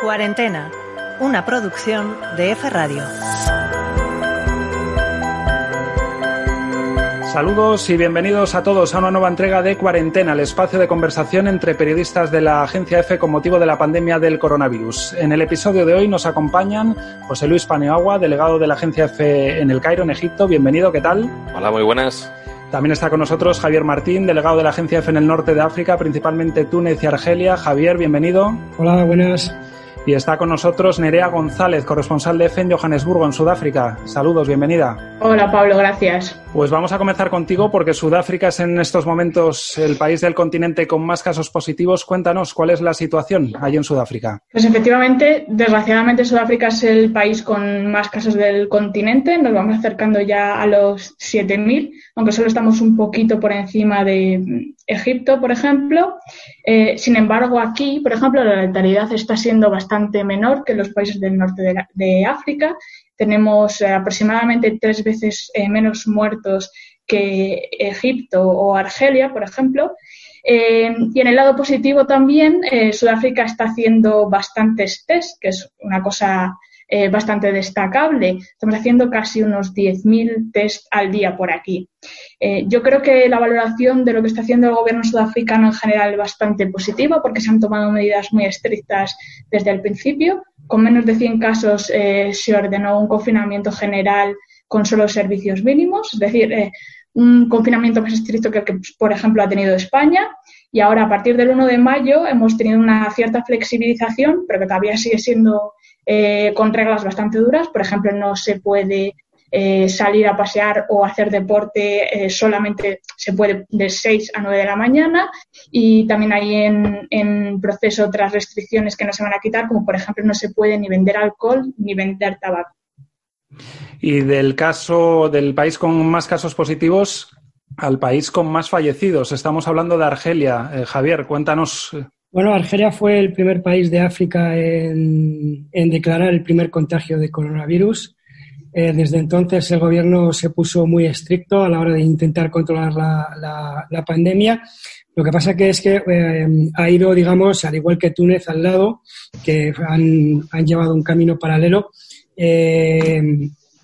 Cuarentena, una producción de F Radio. Saludos y bienvenidos a todos a una nueva entrega de Cuarentena, el espacio de conversación entre periodistas de la agencia F con motivo de la pandemia del coronavirus. En el episodio de hoy nos acompañan José Luis Paneagua, delegado de la agencia F en el Cairo, en Egipto. Bienvenido, ¿qué tal? Hola, muy buenas. También está con nosotros Javier Martín, delegado de la agencia F en el norte de África, principalmente Túnez y Argelia. Javier, bienvenido. Hola, buenas. Y está con nosotros Nerea González, corresponsal de EFE en Johannesburgo, en Sudáfrica. Saludos, bienvenida. Hola Pablo, gracias. Pues vamos a comenzar contigo porque Sudáfrica es en estos momentos el país del continente con más casos positivos. Cuéntanos cuál es la situación allí en Sudáfrica. Pues efectivamente, desgraciadamente Sudáfrica es el país con más casos del continente. Nos vamos acercando ya a los 7.000, aunque solo estamos un poquito por encima de Egipto, por ejemplo. Eh, sin embargo, aquí, por ejemplo, la letalidad está siendo bastante menor que en los países del norte de, África tenemos eh, aproximadamente tres veces eh, menos muertos que Egipto o Argelia, por ejemplo. Y en el lado positivo también, Sudáfrica está haciendo bastantes test, que es una cosa bastante destacable. Estamos haciendo casi unos 10.000 test al día por aquí. yo creo que la valoración de lo que está haciendo el gobierno sudafricano en general es bastante positiva porque se han tomado medidas muy estrictas desde el principio con menos de 100 casos eh, se ordenó un confinamiento general con solo servicios mínimos, es decir, eh, un confinamiento más estricto que el que, por ejemplo, ha tenido España. Y ahora, a partir del 1 de mayo, hemos tenido una cierta flexibilización, pero que todavía sigue siendo eh, con reglas bastante duras. Por ejemplo, no se puede eh, salir a pasear o hacer deporte eh, solamente se puede de 6 a 9 de la mañana y también hay en, en, proceso otras restricciones que no se van a quitar, como por ejemplo no se puede ni vender alcohol ni vender tabaco. Y del caso del país con más casos positivos al país con más fallecidos. Estamos hablando de Argelia. Eh, Javier, cuéntanos. Bueno, Argelia fue el primer país de África en, declarar el primer contagio de coronavirus. Eh, desde entonces el gobierno se puso muy estricto a la hora de intentar controlar la, pandemia. Lo que pasa que es que eh, ha ido, digamos, al igual que Túnez al lado, que han, llevado un camino paralelo, eh,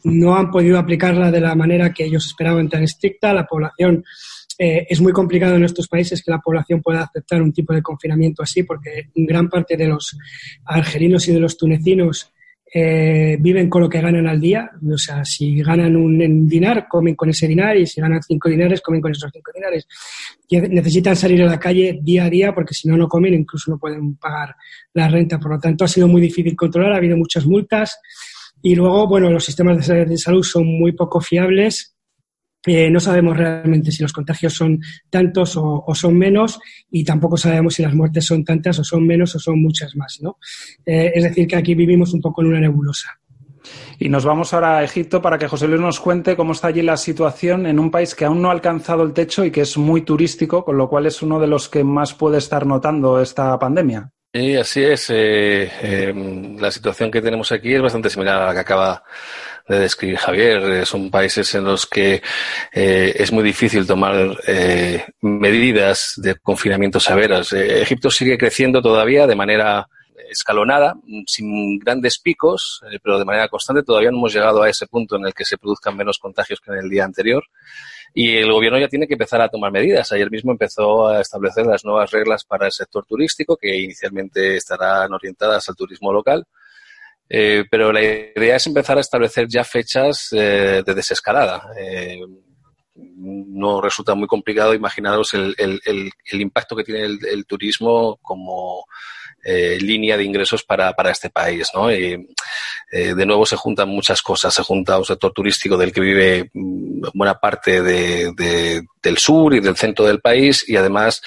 no han podido aplicarla de la manera que ellos esperaban tan estricta. La población es muy complicado en estos países que la población pueda aceptar un tipo de confinamiento así, porque gran parte de los argelinos y de los tunecinos eh, viven con lo que ganan al día. O sea, si ganan un dinar, comen con ese dinar y si ganan cinco dinares, comen con esos cinco dinares. necesitan salir a la calle día a día porque si no, no comen, incluso no pueden pagar la renta. Por lo tanto, ha sido muy difícil controlar, ha habido muchas multas. Y luego, bueno, los sistemas de salud son muy poco fiables eh, no sabemos realmente si los contagios son tantos o, son menos y tampoco sabemos si las muertes son tantas o son menos o son muchas más. ¿no? Eh, es decir, que aquí vivimos un poco en una nebulosa. Y nos vamos ahora a Egipto para que José Luis nos cuente cómo está allí la situación en un país que aún no ha alcanzado el techo y que es muy turístico, con lo cual es uno de los que más puede estar notando esta pandemia. Sí, así es. Eh, la situación que tenemos aquí es bastante similar a la que acaba de describir Javier. Eh, son países en los que eh, es muy difícil tomar medidas de confinamiento severas. Egipto sigue creciendo todavía de manera escalonada, sin grandes picos, pero de manera constante. Todavía no hemos llegado a ese punto en el que se produzcan menos contagios que en el día anterior. Y el gobierno ya tiene que empezar a tomar medidas. Ayer mismo empezó a establecer las nuevas reglas para el sector turístico, que inicialmente estarán orientadas al turismo local eh, pero la idea es empezar a establecer ya fechas eh, de desescalada. Eh, no resulta muy complicado imaginaros el, impacto que tiene el, turismo como línea de ingresos para, para este país. ¿no? Y, de nuevo se juntan muchas cosas. Se junta un sector turístico del que vive mm, buena parte de, del sur y del centro del país y además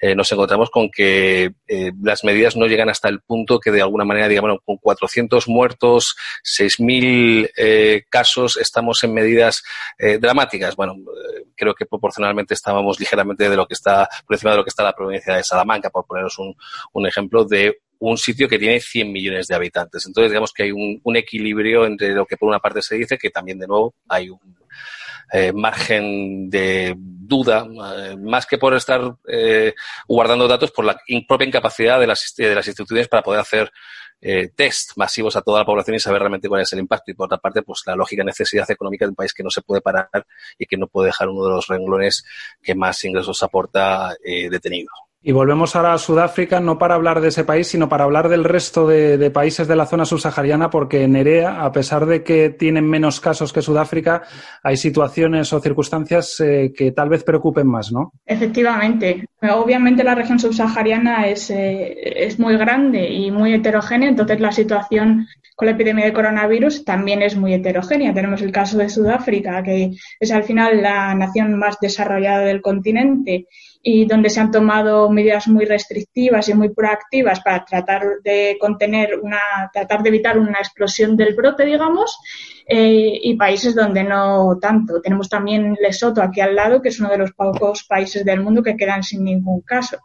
eh, nos encontramos con que eh, las medidas no llegan hasta el punto que de alguna manera, digamos, con 400 muertos, 6.000 eh, casos, estamos en medidas dramáticas. Bueno, creo que proporcionalmente estábamos ligeramente de lo que está, por encima de lo que está la provincia de Salamanca, por poneros un, ejemplo de un sitio que tiene 100 millones de habitantes. Entonces, digamos que hay un, equilibrio entre lo que por una parte se dice, que también de nuevo hay un eh, margen de duda, eh, más que por estar eh, guardando datos, por la propia incapacidad de las, de las instituciones para poder hacer test masivos a toda la población y saber realmente cuál es el impacto. Y por otra parte, pues la lógica necesidad económica de un país que no se puede parar y que no puede dejar uno de los renglones que más ingresos aporta detenido. Y volvemos ahora a Sudáfrica, no para hablar de ese país, sino para hablar del resto de, países de la zona subsahariana, porque Nerea, a pesar de que tienen menos casos que Sudáfrica, hay situaciones o circunstancias eh, que tal vez preocupen más, ¿no? Efectivamente. Obviamente la región subsahariana es, eh, es muy grande y muy heterogénea, entonces la situación con la epidemia de coronavirus también es muy heterogénea. Tenemos el caso de Sudáfrica, que es al final la nación más desarrollada del continente y donde se han tomado medidas muy restrictivas y muy proactivas para tratar de contener una, tratar de evitar una explosión del brote, digamos, eh, y países donde no tanto. Tenemos también Lesoto aquí al lado, que es uno de los pocos países del mundo que quedan sin ningún caso.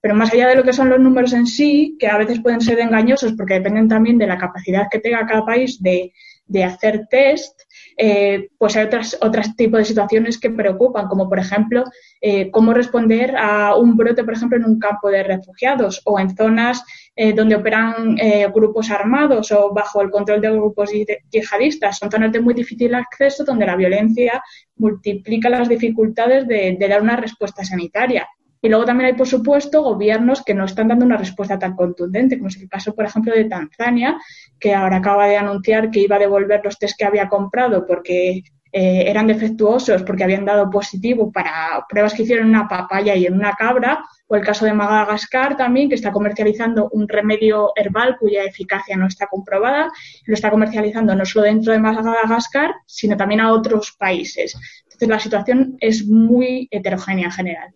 Pero más allá de lo que son los números en sí, que a veces pueden ser engañosos porque dependen también de la capacidad que tenga cada país de, de hacer test, eh, pues hay otras, otros tipos de situaciones que preocupan, como por ejemplo eh, cómo responder a un brote, por ejemplo, en un campo de refugiados o en zonas eh, donde operan grupos armados o bajo el control de grupos yihadistas. Son zonas de muy difícil acceso donde la violencia multiplica las dificultades de dar una respuesta sanitaria. Y luego también hay, por supuesto, gobiernos que no están dando una respuesta tan contundente, como es el caso, por ejemplo, de Tanzania, que ahora acaba de anunciar que iba a devolver los test que había comprado porque eh, eran defectuosos, porque habían dado positivo para pruebas que hicieron en una papaya y en una cabra, o el caso de Madagascar también, que está comercializando un remedio herbal cuya eficacia no está comprobada, lo está comercializando no solo dentro de Madagascar, sino también a otros países. Entonces, la situación es muy heterogénea en general.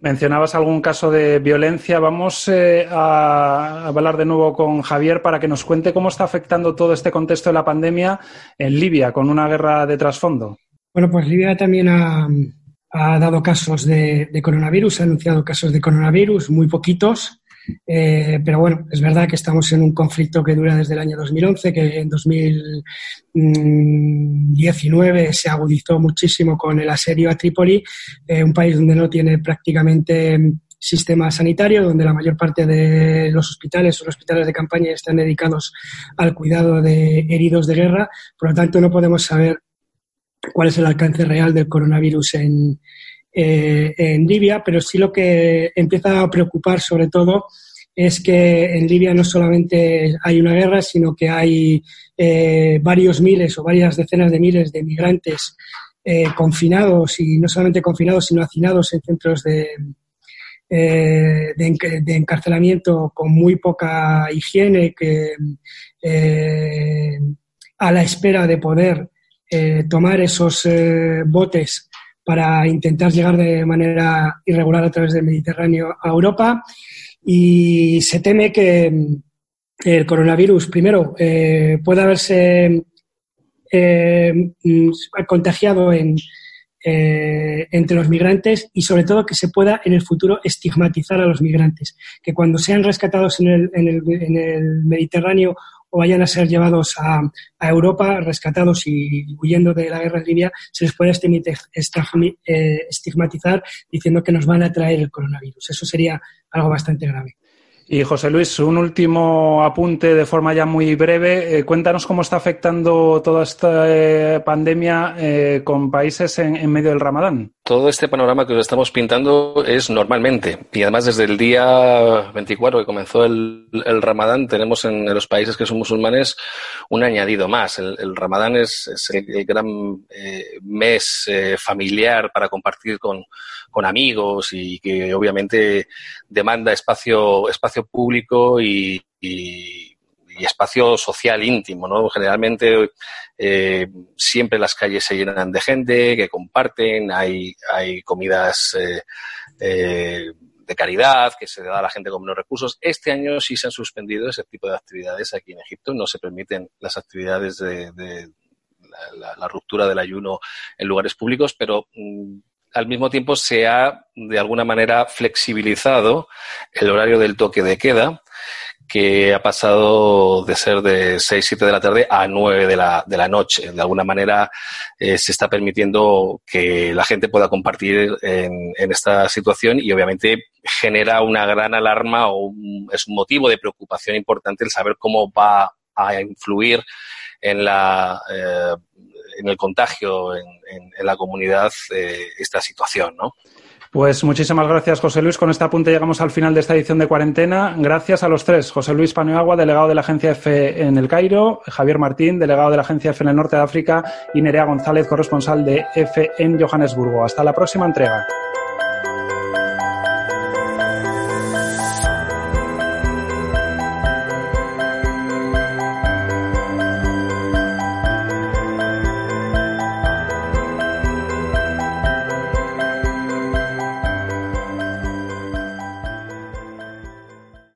Mencionabas algún caso de violencia. Vamos eh, a hablar de nuevo con Javier para que nos cuente cómo está afectando todo este contexto de la pandemia en Libia, con una guerra de trasfondo. Bueno, pues Libia también ha, dado casos de, coronavirus, ha anunciado casos de coronavirus, muy poquitos, eh, pero bueno, es verdad que estamos en un conflicto que dura desde el año 2011, que en 2019 se agudizó muchísimo con el asedio a Trípoli, eh, un país donde no tiene prácticamente sistema sanitario, donde la mayor parte de los hospitales o los hospitales de campaña están dedicados al cuidado de heridos de guerra. Por lo tanto, no podemos saber cuál es el alcance real del coronavirus en, eh, en Libia, pero sí lo que empieza a preocupar sobre todo es que en Libia no solamente hay una guerra, sino que hay eh, varios miles o varias decenas de miles de migrantes eh, confinados y no solamente confinados, sino hacinados en centros de, de, encarcelamiento con muy poca higiene, que a la espera de poder tomar esos botes para intentar llegar de manera irregular a través del Mediterráneo a Europa. Y se teme que el coronavirus, primero, eh, pueda haberse eh, mm, contagiado en, eh, entre los migrantes y sobre todo que se pueda en el futuro estigmatizar a los migrantes, que cuando sean rescatados en el, en el, en el Mediterráneo o vayan a ser llevados a, Europa, rescatados y huyendo de la guerra en Libia, se les puede eh, estigmatizar diciendo que nos van a traer el coronavirus. Eso sería algo bastante grave. Y José Luis, un último apunte de forma ya muy breve. Eh, cuéntanos cómo está afectando toda esta eh, pandemia con países en, medio del Ramadán. Todo este panorama que os estamos pintando es normalmente. Y además desde el día 24 que comenzó el, Ramadán tenemos en, los países que son musulmanes un añadido más. El, Ramadán es, el, gran eh, mes eh, familiar para compartir con, amigos y que obviamente demanda espacio, espacio público y espacio social íntimo, ¿no? Generalmente eh, siempre las calles se llenan de gente que comparten, hay, hay comidas eh, eh, de caridad que se da a la gente con menos recursos. Este año sí se han suspendido ese tipo de actividades aquí en Egipto, no se permiten las actividades de, la, ruptura del ayuno en lugares públicos, pero mm, al mismo tiempo se ha de alguna manera flexibilizado el horario del toque de queda que ha pasado de ser de 6, 7 de la tarde a 9 de la, de la noche. De alguna manera eh, se está permitiendo que la gente pueda compartir en, esta situación y obviamente genera una gran alarma o es un motivo de preocupación importante el saber cómo va a influir en la eh, en el contagio en, en, la comunidad eh, esta situación, ¿no? Pues muchísimas gracias, José Luis. Con este apunte llegamos al final de esta edición de cuarentena. Gracias a los tres. José Luis Paneagua, delegado de la Agencia F en el Cairo, Javier Martín, delegado de la Agencia F en el norte de África, y Nerea González, corresponsal de F en Johannesburgo. Hasta la próxima entrega.